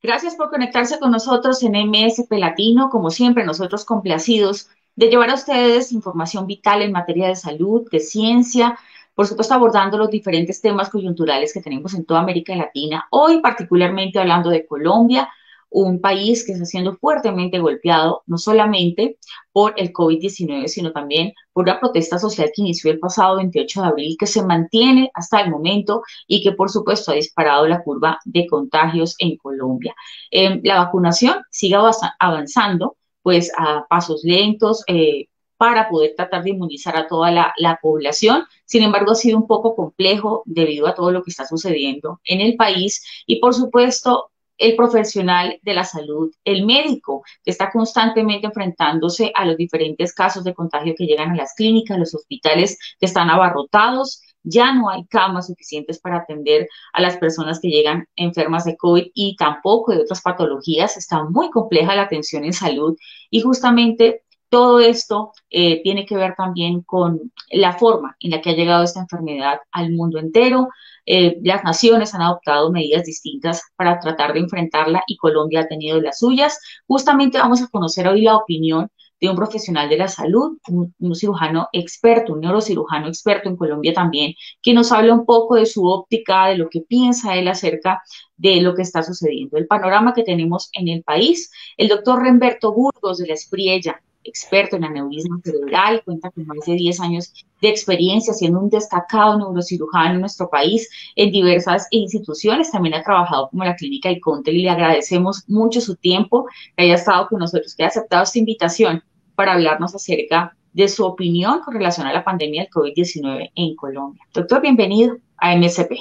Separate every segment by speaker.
Speaker 1: Gracias por conectarse con nosotros en MSP Latino. Como siempre, nosotros complacidos de llevar a ustedes información vital en materia de salud, de ciencia, por supuesto abordando los diferentes temas coyunturales que tenemos en toda América Latina. Hoy particularmente hablando de Colombia, un país que está siendo fuertemente golpeado, no solamente por el COVID-19, sino también por una protesta social que inició el pasado 28 de abril, que se mantiene hasta el momento y que por supuesto ha disparado la curva de contagios en Colombia. Em, la vacunación sigue avanzando, pues a pasos lentos. Eh, para poder tratar de inmunizar a toda la, la, población. Sin embargo, ha sido un poco complejo debido a todo lo que está sucediendo en el país y, por supuesto, el profesional de la salud, el médico, que está constantemente enfrentándose a los diferentes casos de contagio que llegan a las clínicas, los hospitales que están abarrotados. Ya no hay camas suficientes para atender a las personas que llegan enfermas de COVID y tampoco de otras patologías. Está muy compleja la atención en salud y justamente todo esto eh, tiene que ver también con la forma en la que ha llegado esta enfermedad al mundo entero. Eh, las naciones han adoptado medidas distintas para tratar de enfrentarla y Colombia ha tenido las suyas. Justamente vamos a conocer hoy la opinión de un profesional de la salud, un, un, cirujano experto, un neurocirujano experto en Colombia también, que nos habla un poco de su óptica, de lo que piensa él acerca de lo que está sucediendo, el panorama que tenemos en el país. El doctor Remberto Burgos de la Espriella, experto en aneurisma cerebral, cuenta con más de 10 años de experiencia siendo un destacado neurocirujano en nuestro país en diversas instituciones. También ha trabajado como la clínica Iconte y le agradecemos mucho su tiempo que haya estado con nosotros, que haya aceptado esta invitación para hablarnos acerca de su opinión con relación a la pandemia del COVID-19 en Colombia. Doctor, bienvenido a MSP.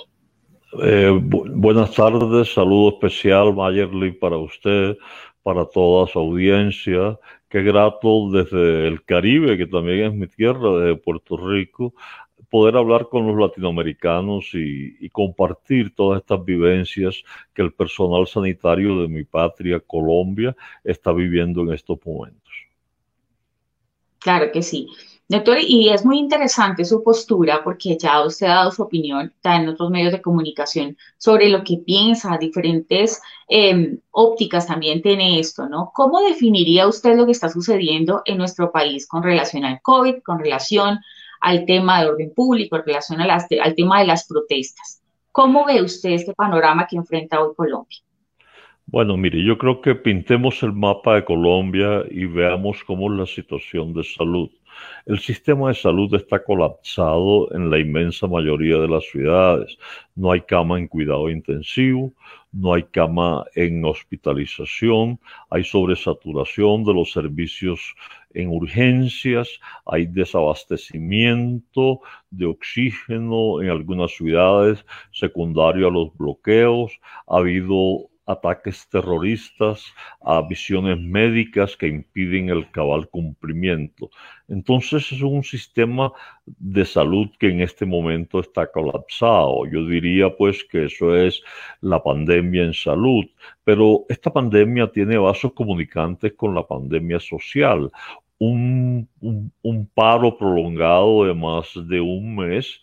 Speaker 2: Eh, bu buenas tardes, saludo especial, Mayerly, para usted, para toda su audiencia Qué grato desde el Caribe, que también es mi tierra, de Puerto Rico, poder hablar con los latinoamericanos y, compartir todas estas vivencias que el personal sanitario de mi patria, Colombia, está viviendo en estos momentos.
Speaker 1: Claro que sí. Doctor, y es muy interesante su postura porque ya usted ha dado su opinión en otros medios de comunicación sobre lo que piensa, diferentes eh, ópticas también tiene esto, ¿no? ¿Cómo definiría usted lo que está sucediendo en nuestro país con relación al COVID, con relación al tema de orden público, en relación a las, al tema de las protestas? ¿Cómo ve usted este panorama que enfrenta hoy Colombia?
Speaker 2: Bueno, mire, yo creo que pintemos el mapa de Colombia y veamos cómo es la situación de salud. El sistema de salud está colapsado en la inmensa mayoría de las ciudades. No hay cama en cuidado intensivo, no hay cama en hospitalización, hay sobresaturación de los servicios en urgencias, hay desabastecimiento de oxígeno en algunas ciudades secundario a los bloqueos, ha habido ataques terroristas, a visiones médicas que impiden el cabal cumplimiento. Entonces es un sistema de salud que en este momento está colapsado. Yo diría pues que eso es la pandemia en salud, pero esta pandemia tiene vasos comunicantes con la pandemia social. Un, un, paro prolongado de más de un mes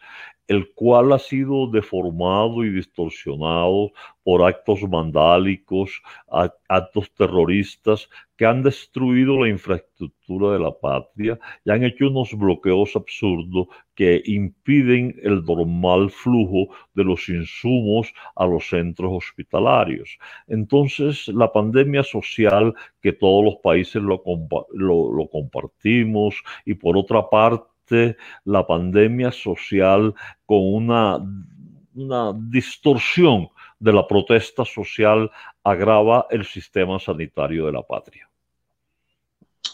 Speaker 2: el cual ha sido deformado y distorsionado por actos vandálicos, actos terroristas que han destruido la infraestructura de la patria y han hecho unos bloqueos absurdos que impiden el normal flujo de los insumos a los centros hospitalarios. Entonces, la pandemia social que todos los países lo, lo compartimos y por otra parte, la pandemia social con una, una distorsión de la protesta social agrava el sistema sanitario de la patria.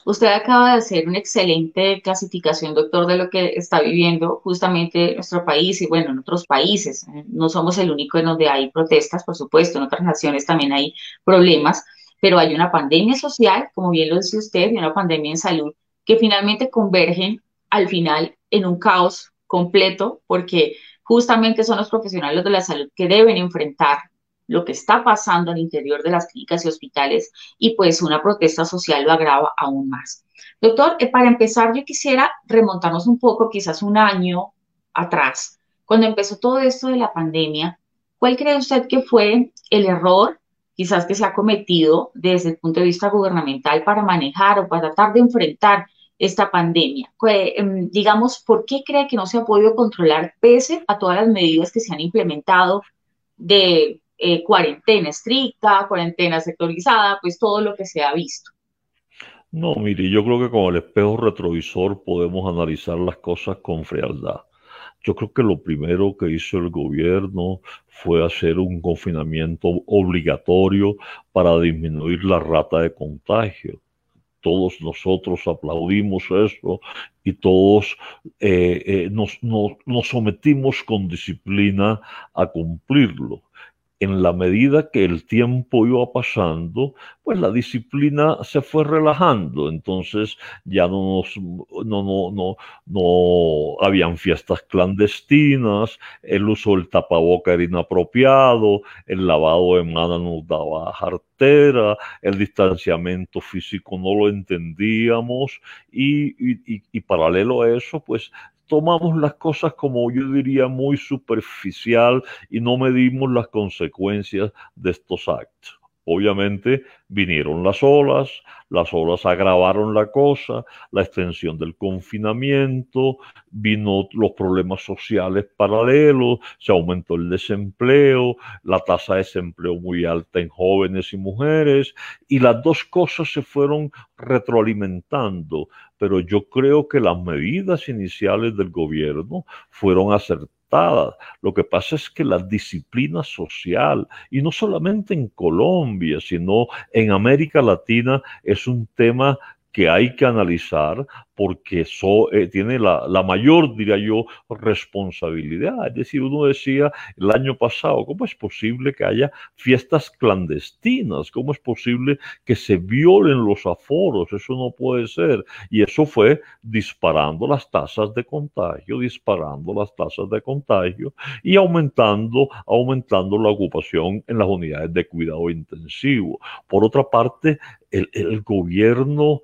Speaker 1: Usted acaba de hacer una excelente clasificación, doctor, de lo que está viviendo justamente nuestro país y bueno, en otros países. No somos el único en donde hay protestas, por supuesto, en otras naciones también hay problemas, pero hay una pandemia social, como bien lo dice usted, y una pandemia en salud que finalmente convergen al final en un caos completo, porque justamente son los profesionales de la salud que deben enfrentar lo que está pasando al interior de las clínicas y hospitales y pues una protesta social lo agrava aún más. Doctor, eh, para empezar yo quisiera remontarnos un poco, quizás un año atrás, cuando empezó todo esto de la pandemia, ¿cuál cree usted que fue el error quizás que se ha cometido desde el punto de vista gubernamental para manejar o para tratar de enfrentar esta pandemia? Em, digamos, ¿por qué cree que no se ha podido controlar pese a todas las medidas que se han implementado de eh, cuarentena estricta, cuarentena sectorizada, pues todo lo que se ha visto?
Speaker 2: No, mire, yo creo que con el espejo retrovisor podemos analizar las cosas con frialdad. Yo creo que lo primero que hizo el gobierno fue hacer un confinamiento obligatorio para disminuir la rata de contagio todos nosotros aplaudimos eso y todos eh, eh, nos, nos sometimos con disciplina a cumplirlo en la medida que el tiempo iba pasando, pues la disciplina se fue relajando. Entonces ya no, no, no, no, no habían fiestas clandestinas, el uso del tapaboca era inapropiado, el lavado de manos nos daba jartera, el distanciamiento físico no lo entendíamos y, y, y paralelo a eso, pues tomamos las cosas como yo diría muy superficial y no medimos las consecuencias de estos actos. Obviamente vinieron las olas, las olas agravaron la cosa, la extensión del confinamiento, vino los problemas sociales paralelos, se aumentó el desempleo, la tasa de desempleo muy alta en jóvenes y mujeres, y las dos cosas se fueron retroalimentando, pero yo creo que las medidas iniciales del gobierno fueron acertadas lo que pasa es que la disciplina social, y no solamente en Colombia, sino en América Latina, es un tema que hay que analizar porque eso eh, tiene la, la, mayor, diría yo, responsabilidad. Es decir, uno decía el año pasado, ¿cómo es posible que haya fiestas clandestinas? ¿Cómo es posible que se violen los aforos? Eso no puede ser. Y eso fue disparando las tasas de contagio, disparando las tasas de contagio y aumentando, aumentando la ocupación en las unidades de cuidado intensivo. Por otra parte, el, el gobierno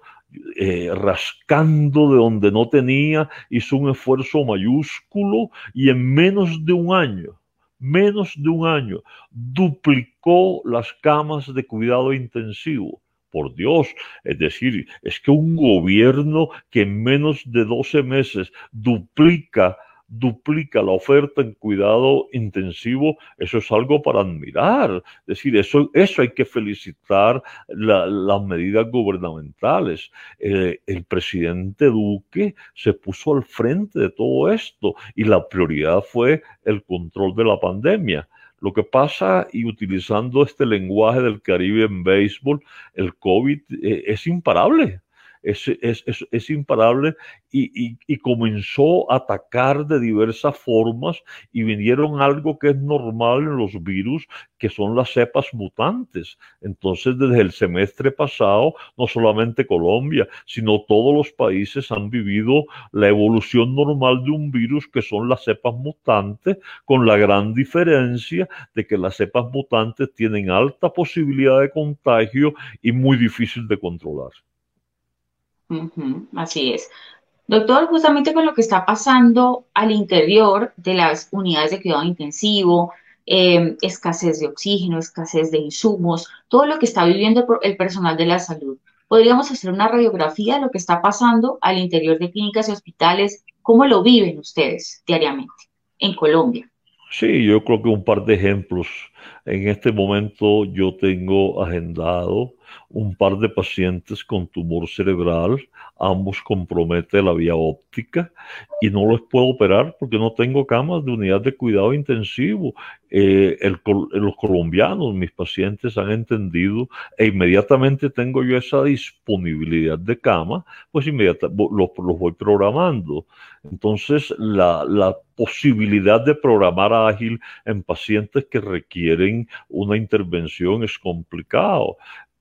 Speaker 2: eh, rascando de donde no tenía, hizo un esfuerzo mayúsculo y en menos de un año, menos de un año, duplicó las camas de cuidado intensivo. Por Dios, es decir, es que un gobierno que en menos de 12 meses duplica duplica la oferta en cuidado intensivo, eso es algo para admirar. Es decir, eso, eso hay que felicitar las medidas gubernamentales. Eh, el presidente Duque se puso al frente de todo esto y la prioridad fue el control de la pandemia. Lo que pasa, y utilizando este lenguaje del Caribe en béisbol, el COVID eh, es imparable es, imparable y, comenzó a atacar de diversas formas y vinieron algo que es normal en los virus, que son las cepas mutantes. Entonces, desde el semestre pasado, no solamente Colombia, sino todos los países han vivido la evolución normal de un virus que son las cepas mutantes, con la gran diferencia de que las cepas mutantes tienen alta posibilidad de contagio y muy difícil de controlar
Speaker 1: así es. Doctor, justamente con lo que está pasando al interior de las unidades de cuidado intensivo, eh, escasez de oxígeno, escasez de insumos, todo lo que está viviendo el personal de la salud. ¿Podríamos hacer una radiografía de lo que está pasando al interior de clínicas y hospitales? ¿Cómo lo viven ustedes diariamente en Colombia?
Speaker 2: Sí, yo creo que un par de ejemplos. En este momento yo tengo agendado un par de pacientes con tumor cerebral, ambos compromete la vía óptica y no los puedo operar porque no tengo camas de unidad de cuidado intensivo. Eh, los colombianos, mis pacientes han entendido e inmediatamente tengo yo esa disponibilidad de cama, pues inmediatamente los, voy programando. Entonces, la, la posibilidad de programar ágil en pacientes que requieren una intervención es complicado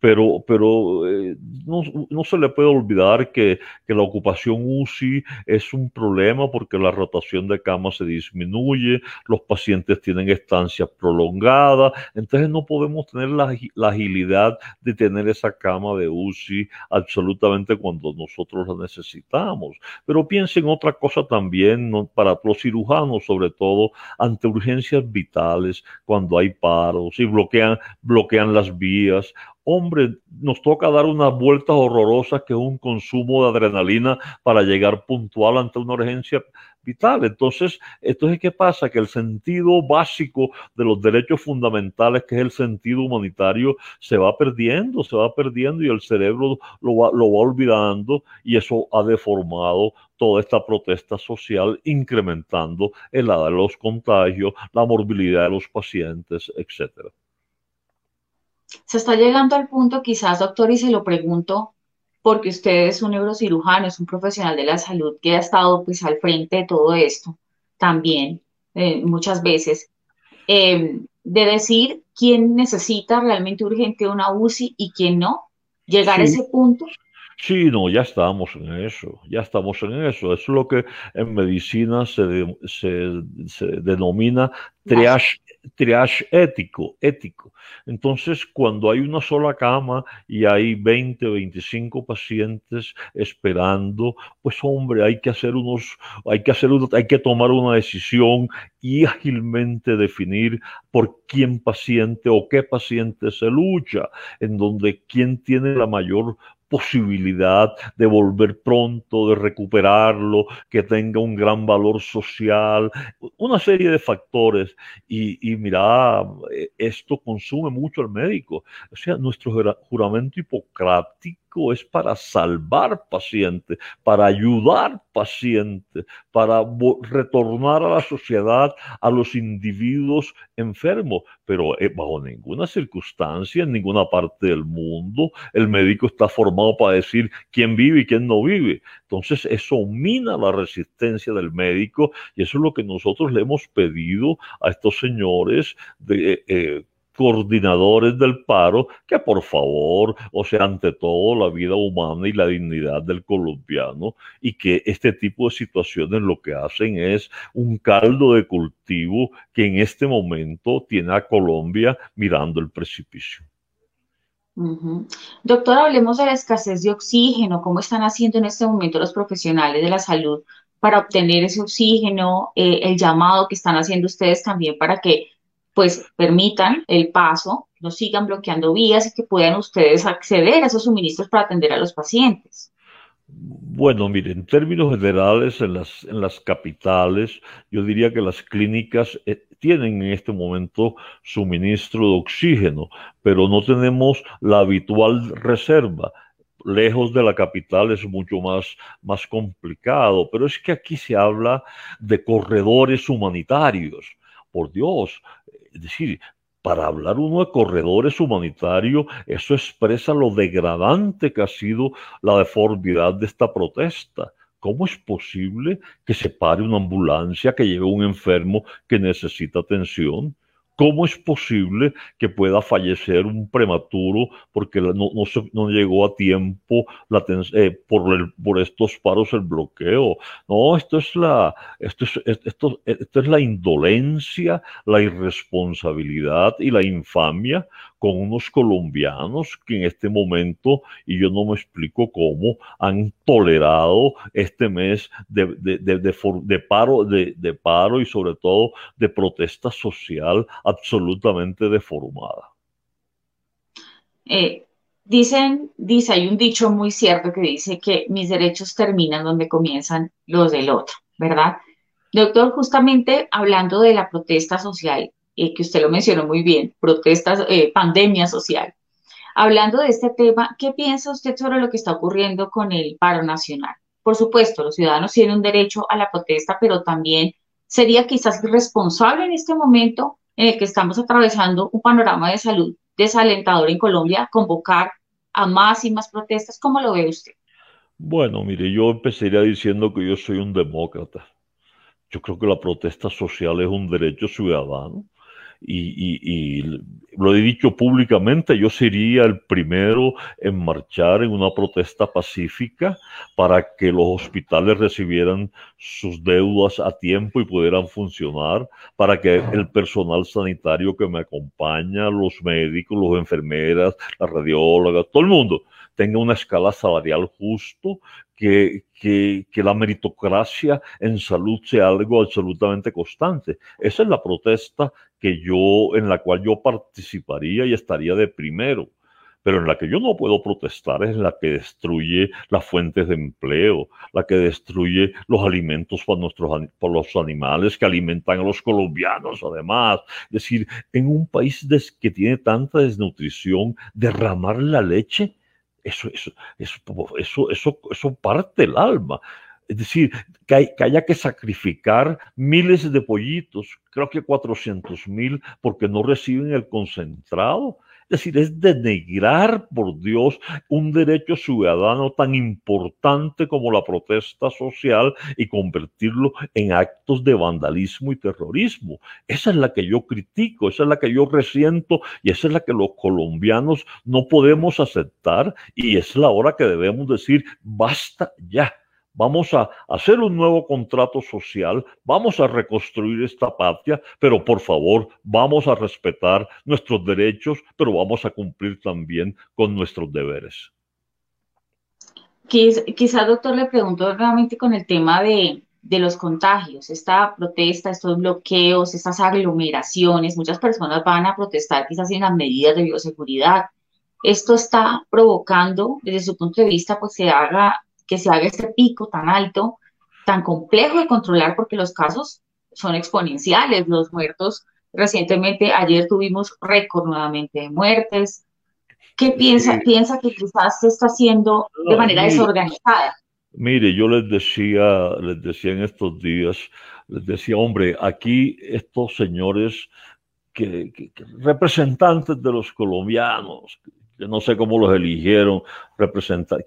Speaker 2: pero, pero eh, no, no, se le puede olvidar que, que, la ocupación UCI es un problema porque la rotación de camas se disminuye, los pacientes tienen estancias prolongadas, entonces no podemos tener la, la agilidad de tener esa cama de UCI absolutamente cuando nosotros la necesitamos. Pero piensen otra cosa también para los cirujanos, sobre todo ante urgencias vitales, cuando hay paros y bloquean, bloquean las vías hombre, nos toca dar unas vueltas horrorosas que es un consumo de adrenalina para llegar puntual ante una urgencia vital. Entonces, entonces, ¿qué pasa? Que el sentido básico de los derechos fundamentales, que es el sentido humanitario, se va perdiendo, se va perdiendo y el cerebro lo va, lo va olvidando y eso ha deformado toda esta protesta social, incrementando el de los contagios, la morbilidad de los pacientes, etcétera
Speaker 1: se está llegando al punto, quizás, doctor, y se lo pregunto, porque usted es un neurocirujano, es un profesional de la salud que ha estado pues al frente de todo esto también, eh, muchas veces, em, de decir quién necesita realmente urgente una UCI y quién no, llegar a ese punto.
Speaker 2: Sí, no, ya estamos en eso, ya estamos en eso. Es lo que en medicina se, denomina triage, triage ético, ético. Entonces, cuando hay una sola cama y hay 20 o 25 pacientes esperando, pues hombre, hay que hacer unos, hay que hacer, hay que tomar una decisión y ágilmente definir por quién paciente o qué paciente se lucha, en donde quién tiene la mayor posibilidad de volver pronto, de recuperarlo, que tenga un gran valor social, una serie de factores. Y, y mira, esto consume mucho al médico. O sea, nuestro juramento hipocrático es para salvar pacientes, para ayudar pacientes, para retornar a la sociedad a los individuos enfermos. Pero eh, bajo ninguna circunstancia, en ninguna parte del mundo, el médico está formado para decir quién vive y quién no vive. Entonces eso mina la resistencia del médico y eso es lo que nosotros le hemos pedido a estos señores de... Eh, coordinadores del paro, que por favor, o sea, ante todo la vida humana y la dignidad del colombiano, y que este tipo de situaciones lo que hacen es un caldo de cultivo que en este momento tiene a Colombia mirando el precipicio.
Speaker 1: Doctor, hablemos de la escasez de oxígeno, cómo están haciendo en este momento los profesionales de la salud para obtener ese oxígeno, eh, el llamado que están haciendo ustedes también para que pues permitan el paso, no sigan bloqueando vías y que puedan ustedes acceder a esos suministros para atender a los pacientes.
Speaker 2: Bueno, mire, en términos generales, en las, en las capitales, yo diría que las clínicas eh, tienen en este momento suministro de oxígeno, pero no tenemos la habitual reserva lejos de la capital es mucho más, más complicado, pero es que aquí se habla de corredores humanitarios. Por Dios, es decir, para hablar uno de corredores humanitarios, eso expresa lo degradante que ha sido la deformidad de esta protesta. ¿Cómo es posible que se pare una ambulancia que lleve un enfermo que necesita atención? ¿Cómo es posible que pueda fallecer un prematuro porque no, no, llegó a tiempo eh, por, por estos paros el bloqueo? No, esto es, la, esto, es, esto, esto es la indolencia, la irresponsabilidad y la infamia con unos colombianos que en este momento, y yo no me explico cómo, han tolerado este mes de, de, paro, de, paro y sobre todo de protesta social absolutamente deformada.
Speaker 1: Eh, dicen, dice, hay un dicho muy cierto que dice que mis derechos terminan donde comienzan los del otro, ¿verdad? Doctor, justamente hablando de la protesta social, eh, que usted lo mencionó muy bien, protestas, eh, pandemia social. Hablando de este tema, ¿qué piensa usted sobre lo que está ocurriendo con el paro nacional? Por supuesto, los ciudadanos tienen un derecho a la protesta, pero también sería quizás irresponsable en este momento en el que estamos atravesando un panorama de salud desalentador en Colombia convocar a más y más protestas. ¿Cómo lo ve usted?
Speaker 2: Bueno, mire, yo empezaría diciendo que yo soy un demócrata. Yo creo que la protesta social es un derecho ciudadano y, lo he dicho públicamente, yo sería el primero en marchar en una protesta pacífica para que los hospitales recibieran sus deudas a tiempo y pudieran funcionar, para que el personal sanitario que me acompaña, los médicos, las enfermeras, las radiólogas, todo el mundo tenga una escala salarial justo, que, que, que, la meritocracia en salud sea algo absolutamente constante. Esa es la protesta que yo, en la cual yo participaría y estaría de primero. Pero en la que yo no puedo protestar es la que destruye las fuentes de empleo, la que destruye los alimentos para, nuestros, para los animales que alimentan a los colombianos, además. Es decir, en un país que tiene tanta desnutrición, derramar la leche eso, eso, eso, eso, eso, parte el alma. Es decir, que, haya que sacrificar miles de pollitos, creo que 400 mil, porque no reciben el concentrado. Es decir, es denigrar, por Dios, un derecho ciudadano tan importante como la protesta social y convertirlo en actos de vandalismo y terrorismo. Esa es la que yo critico, esa es la que yo resiento y esa es la que los colombianos no podemos aceptar y es la hora que debemos decir, basta ya vamos a hacer un nuevo contrato social, vamos a reconstruir esta patria, pero por favor vamos a respetar nuestros derechos, pero vamos a cumplir también con nuestros deberes.
Speaker 1: Quizá, doctor, le pregunto nuevamente con el tema de, de los contagios, esta protesta, estos bloqueos, estas aglomeraciones, muchas personas van a protestar quizás en las medidas de bioseguridad. Esto está provocando, desde su punto de vista, pues se haga que se haga este pico tan alto, tan complejo de controlar, porque los casos son exponenciales. Los muertos, recientemente, ayer tuvimos récord nuevamente de muertes. ¿Qué piensa, piensa que quizás se está haciendo de manera desorganizada?
Speaker 2: Mire, yo les decía, les decía en estos días, les decía, hombre, aquí estos señores que, representantes de los colombianos, yo no sé cómo los eligieron,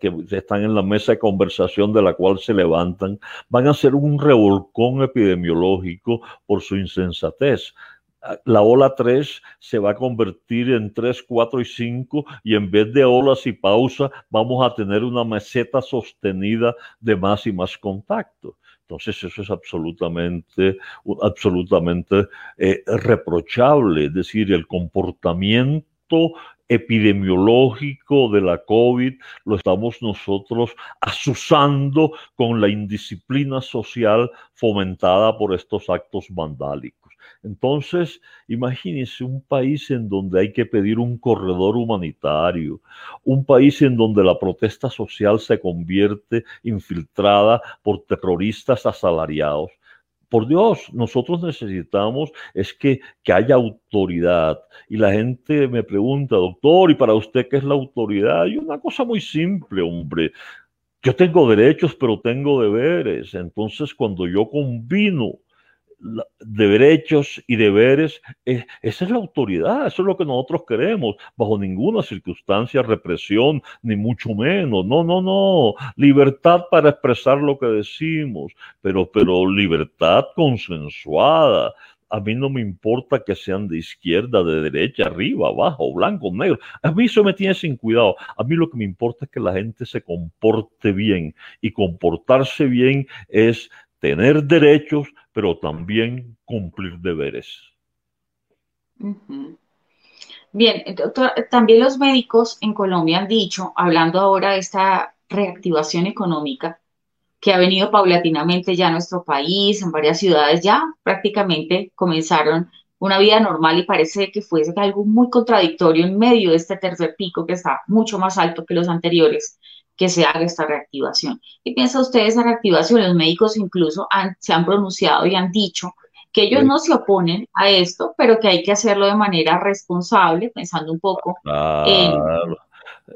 Speaker 2: que están en la mesa de conversación de la cual se levantan, van a ser un revolcón epidemiológico por su insensatez. La ola 3 se va a convertir en 3, 4 y 5 y en vez de olas y pausa vamos a tener una meseta sostenida de más y más contacto. Entonces eso es absolutamente, absolutamente eh, reprochable, es decir, el comportamiento epidemiológico de la COVID lo estamos nosotros asusando con la indisciplina social fomentada por estos actos vandálicos. Entonces, imagínense un país en donde hay que pedir un corredor humanitario, un país en donde la protesta social se convierte infiltrada por terroristas asalariados, por Dios, nosotros necesitamos es que, que, haya autoridad. Y la gente me pregunta, doctor, ¿y para usted qué es la autoridad? Y una cosa muy simple, hombre. Yo tengo derechos, pero tengo deberes. Entonces, cuando yo combino de derechos y deberes, esa es la autoridad, eso es lo que nosotros queremos, bajo ninguna circunstancia, represión, ni mucho menos, no, no, no, libertad para expresar lo que decimos, pero, pero libertad consensuada, a mí no me importa que sean de izquierda, de derecha, arriba, abajo, blanco, negro. A mí eso me tiene sin cuidado. A mí lo que me importa es que la gente se comporte bien. Y comportarse bien es tener derechos, pero también cumplir deberes.
Speaker 1: Bien, doctor, también los médicos en Colombia han dicho, hablando ahora de esta reactivación económica que ha venido paulatinamente ya a nuestro país, en varias ciudades ya prácticamente comenzaron una vida normal y parece que fuese algo muy contradictorio en medio de este tercer pico que está mucho más alto que los anteriores, que se haga esta reactivación. ¿Qué piensa usted de esa reactivación? Los médicos incluso se han pronunciado y han dicho que ellos no se oponen a esto, pero que hay que hacerlo de manera responsable, pensando un poco en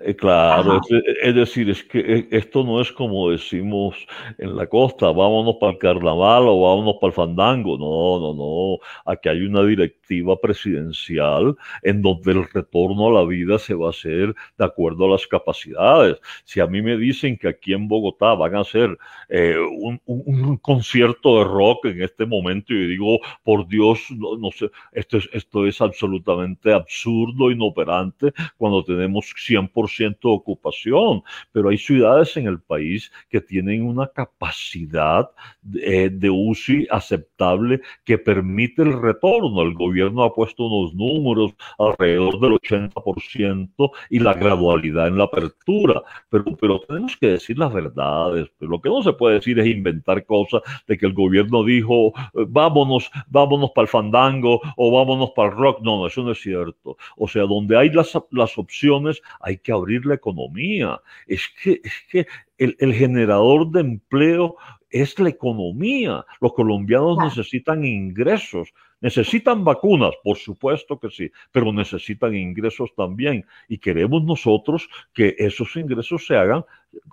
Speaker 2: eh, claro, es, decir, es que eh, esto no es como decimos en la costa, vámonos para el carnaval o vámonos para el fandango. No, no, no. Aquí hay una directiva presidencial en donde el retorno a la vida se va a hacer de acuerdo a las capacidades. Si a mí me dicen que aquí en Bogotá van a hacer eh, un, concierto de rock en este momento, y digo, por Dios, no, no sé, esto es, esto es absolutamente absurdo, inoperante, cuando tenemos 100% de ocupación, pero hay ciudades en el país que tienen una capacidad de, de UCI aceptable que permite el retorno. El gobierno ha puesto unos números alrededor del 80% y la gradualidad en la apertura, pero, tenemos que decir las verdades. Lo que no se puede decir es inventar cosas de que el gobierno dijo, eh, vámonos, vámonos para el fandango o vámonos para el rock. No, no, eso no es cierto. O sea, donde hay las, las opciones, hay que abrir la economía. Es que, es que el, generador de empleo es la economía. Los colombianos necesitan ingresos, necesitan vacunas, por supuesto que sí, pero necesitan ingresos también. Y queremos nosotros que esos ingresos se hagan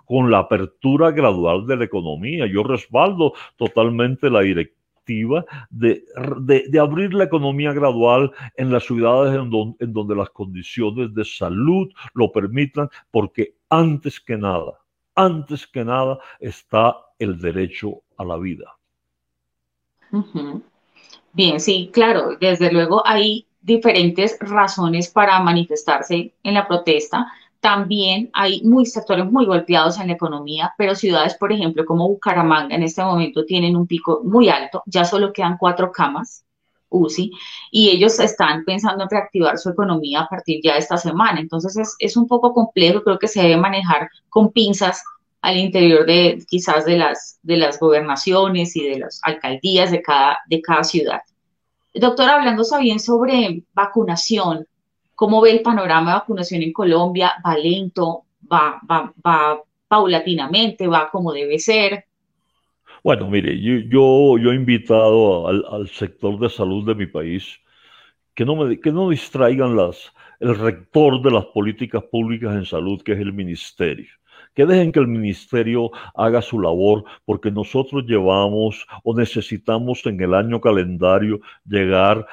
Speaker 2: con la apertura gradual de la economía. Yo respaldo totalmente la directiva de, de, abrir la economía gradual en las ciudades en, en donde las condiciones de salud lo permitan, porque antes que nada, antes que nada está el derecho a la vida.
Speaker 1: Bien, sí, claro, desde luego hay diferentes razones para manifestarse en la protesta. También hay muy sectores muy golpeados en la economía, pero ciudades, por ejemplo, como Bucaramanga en este momento tienen un pico muy alto, ya solo quedan cuatro camas UCI y ellos están pensando en reactivar su economía a partir ya de esta semana. Entonces es, es un poco complejo, creo que se debe manejar con pinzas al interior de quizás de las, de las gobernaciones y de las alcaldías de cada, de cada ciudad. Doctor, hablando bien sobre vacunación, ¿Cómo ve el panorama de vacunación en Colombia? ¿Va lento? ¿Va, va, va paulatinamente? ¿Va como debe ser?
Speaker 2: Bueno, mire, yo, yo, he invitado al, sector de salud de mi país que no, me, que no distraigan las, el rector de las políticas públicas en salud, que es el ministerio. Que dejen que el ministerio haga su labor, porque nosotros llevamos o necesitamos en el año calendario llegar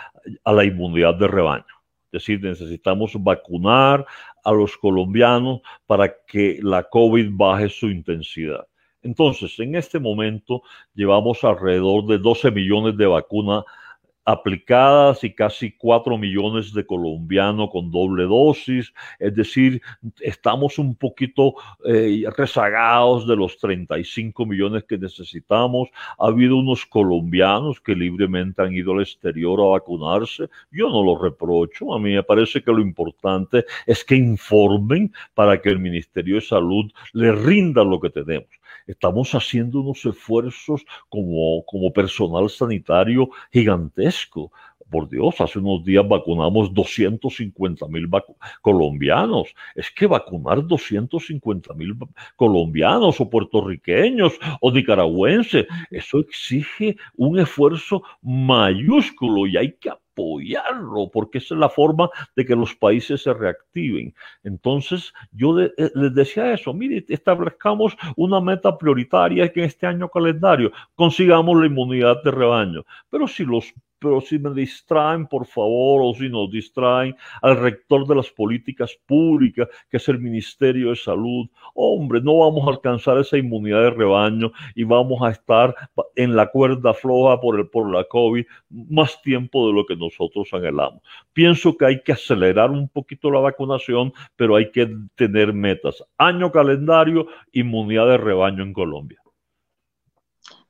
Speaker 2: a la inmunidad de rebaño. Es decir, necesitamos vacunar a los colombianos para que la COVID baje su intensidad. Entonces, en este momento llevamos alrededor de 12 millones de vacunas aplicadas y casi 4 millones de colombianos con doble dosis. Es decir, estamos un poquito eh, rezagados de los 35 millones que necesitamos. Ha habido unos colombianos que libremente han ido al exterior a vacunarse. Yo no lo reprocho. A mí me parece que lo importante es que informen para que el Ministerio de Salud le rinda lo que tenemos estamos haciendo unos esfuerzos como, como personal sanitario gigantesco. Por Dios, hace unos días vacunamos 250 mil colombianos. Es que vacunar 250 mil colombianos o puertorriqueños o nicaragüenses, eso exige un esfuerzo mayúsculo y hay que apoyarlo, porque esa es la forma de que los países se reactiven. Entonces, yo eh, les decía eso, mire, establezcamos una meta prioritaria que en este año calendario consigamos la inmunidad de rebaño. Pero si los pero si me distraen, por favor, o si nos distraen al rector de las políticas públicas, que es el Ministerio de Salud, hombre, no vamos a alcanzar esa inmunidad de rebaño y vamos a estar en la cuerda floja por, el, por la COVID más tiempo de lo que nosotros anhelamos. Pienso que hay que acelerar un poquito la vacunación, pero hay que tener metas. Año calendario, inmunidad de rebaño en Colombia.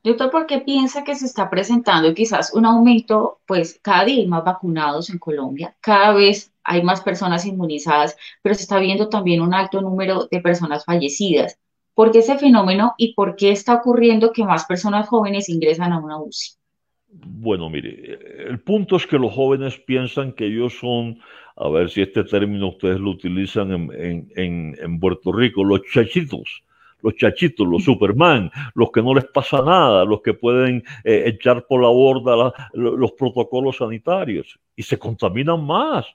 Speaker 1: Doctor, ¿por qué piensa que se está presentando quizás un aumento? Pues cada día hay más vacunados en Colombia, cada vez hay más personas inmunizadas, pero se está viendo también un alto número de personas fallecidas. ¿Por qué ese fenómeno y por qué está ocurriendo que más personas jóvenes ingresan a una UCI?
Speaker 2: Bueno, mire, el punto es que los jóvenes piensan que ellos son, a ver si este término ustedes lo utilizan en, en Puerto Rico, los chachitos los chachitos, los Superman, los que no les pasa nada, los que pueden eh, echar por la borda los protocolos sanitarios y se contaminan más.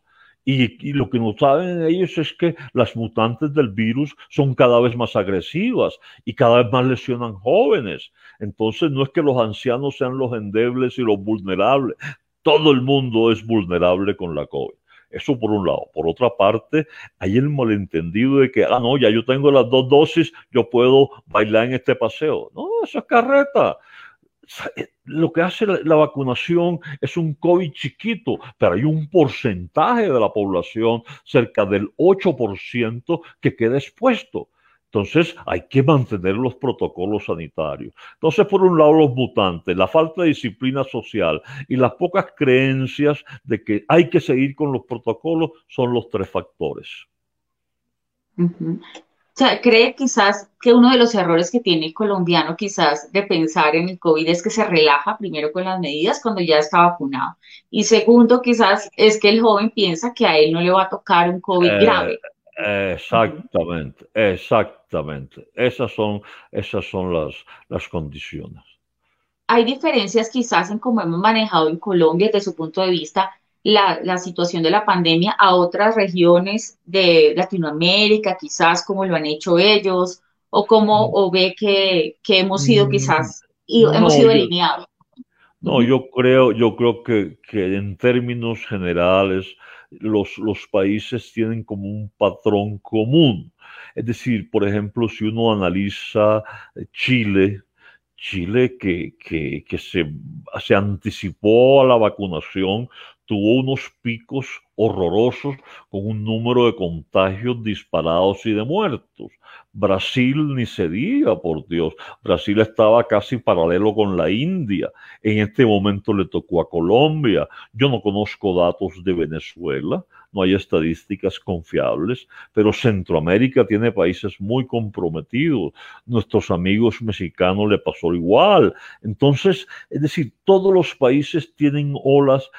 Speaker 2: Y, lo que no saben ellos es que las mutantes del virus son cada vez más agresivas y cada vez más lesionan jóvenes. Entonces no es que los ancianos sean los endebles y los vulnerables. Todo el mundo es vulnerable con la COVID. Eso por un lado. Por otra parte, hay el malentendido de que, ah, no, ya yo tengo las dos dosis, yo puedo bailar en este paseo. No, eso es carreta. Eh, lo que hace la, vacunación es un COVID chiquito, pero hay un porcentaje de la población, cerca del 8%, que queda expuesto. Entonces hay que mantener los protocolos sanitarios. Entonces, por un lado, los mutantes, la falta de disciplina social y las pocas creencias de que hay que seguir con los protocolos son los tres factores.
Speaker 1: O sea, cree quizás que uno de los errores que tiene el colombiano quizás de pensar en el COVID es que se relaja primero con las medidas cuando ya está vacunado. Y segundo, quizás es que el joven piensa que a él no le va a tocar un COVID eh, grave.
Speaker 2: Exactamente, exactamente. Esas son, esas son las, las condiciones.
Speaker 1: Hay diferencias quizás en cómo hemos manejado en Colombia desde su punto de vista la, la, situación de la pandemia a otras regiones de Latinoamérica, quizás como lo han hecho ellos, o cómo o ve que, que hemos sido quizás, y hemos sido alineados.
Speaker 2: No, yo creo, yo creo que, que en términos generales, los, los países tienen como un patrón común. Es decir, por ejemplo, si uno analiza eh, Chile, Chile que, que, se, se, anticipó a la vacunación, tuvo unos picos horrorosos con un número de contagios disparados y de muertos. Brasil ni se diga, por Dios. Brasil estaba casi paralelo con la India. En este momento le tocó a Colombia. Yo no conozco datos de Venezuela, no hay estadísticas confiables, pero Centroamérica tiene países muy comprometidos. Nuestros amigos mexicanos le pasó igual. Entonces, es decir, todos los países tienen olas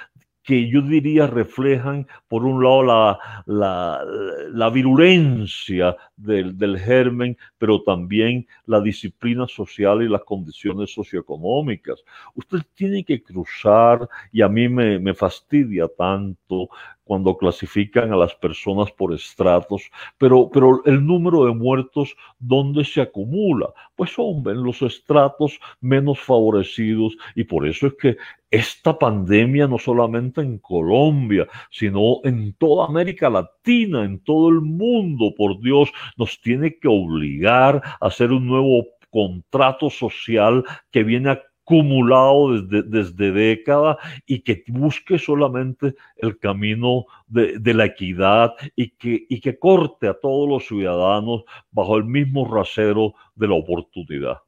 Speaker 2: que yo diría reflejan, por un lado, la, la, virulencia del, del, germen, pero también la disciplina social y las condiciones socioeconómicas. Usted tiene que cruzar, y a mí me, me fastidia tanto cuando clasifican a las personas por estratos, pero, pero el número de muertos, ¿dónde se acumula? Pues son en los estratos menos favorecidos y por eso es que esta pandemia no solamente en Colombia, sino en toda América Latina, en todo el mundo, por Dios, nos tiene que obligar a hacer un nuevo contrato social que viene a acumulado desde, desde décadas y que busque solamente el camino de, de, la equidad y que, y que corte a todos los ciudadanos bajo el mismo rasero de la oportunidad.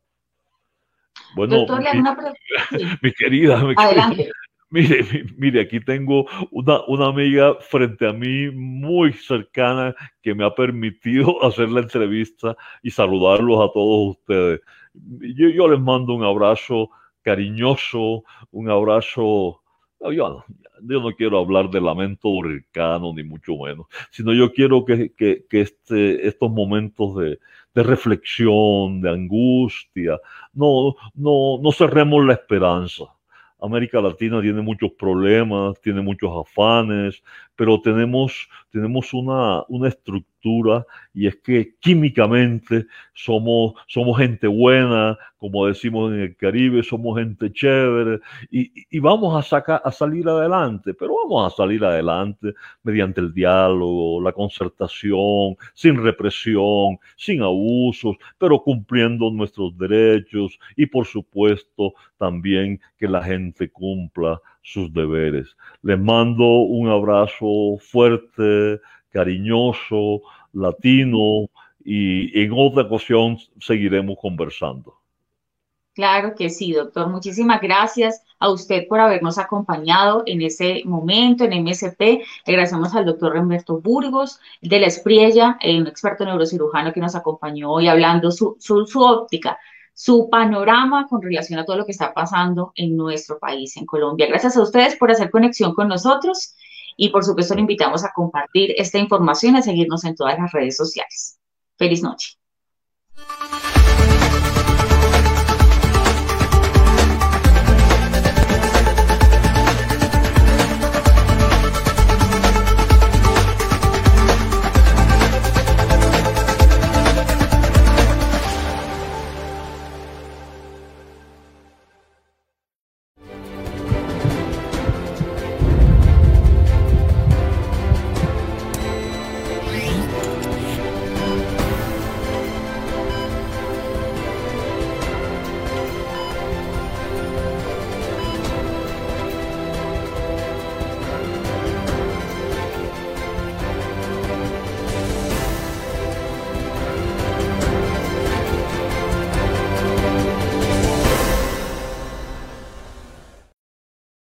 Speaker 2: Bueno, mi, querida, Mire, mire, aquí tengo una, una, amiga frente a mí muy cercana que me ha permitido hacer la entrevista y saludarlos a todos ustedes. Yo, yo les mando un abrazo cariñoso, un abrazo. yo, no, quiero hablar de lamento hurricano, ni mucho menos, sino yo quiero que, que, que este, estos momentos de, de, reflexión, de angustia, no, no, no cerremos la esperanza. América Latina tiene muchos problemas, tiene muchos afanes, pero tenemos, tenemos una, una estructura y es que químicamente somos, somos gente buena, como decimos en el Caribe, somos gente chévere y, vamos a, a salir adelante, pero vamos a salir adelante mediante el diálogo, la concertación, sin represión, sin abusos, pero cumpliendo nuestros derechos y por supuesto también que la gente cumpla sus deberes. Les mando un abrazo fuerte, cariñoso, latino y en otra ocasión seguiremos conversando.
Speaker 1: Claro que sí, doctor. Muchísimas gracias a usted por habernos acompañado en ese momento en MSP. Le agradecemos al doctor Humberto Burgos de la Espriella, eh, un experto neurocirujano que nos acompañó hoy hablando su, su óptica, su panorama con relación a todo lo que está pasando en nuestro país, en Colombia. Gracias a ustedes por hacer conexión con nosotros y por supuesto le invitamos a compartir esta información y a seguirnos en todas las redes sociales. Feliz noche.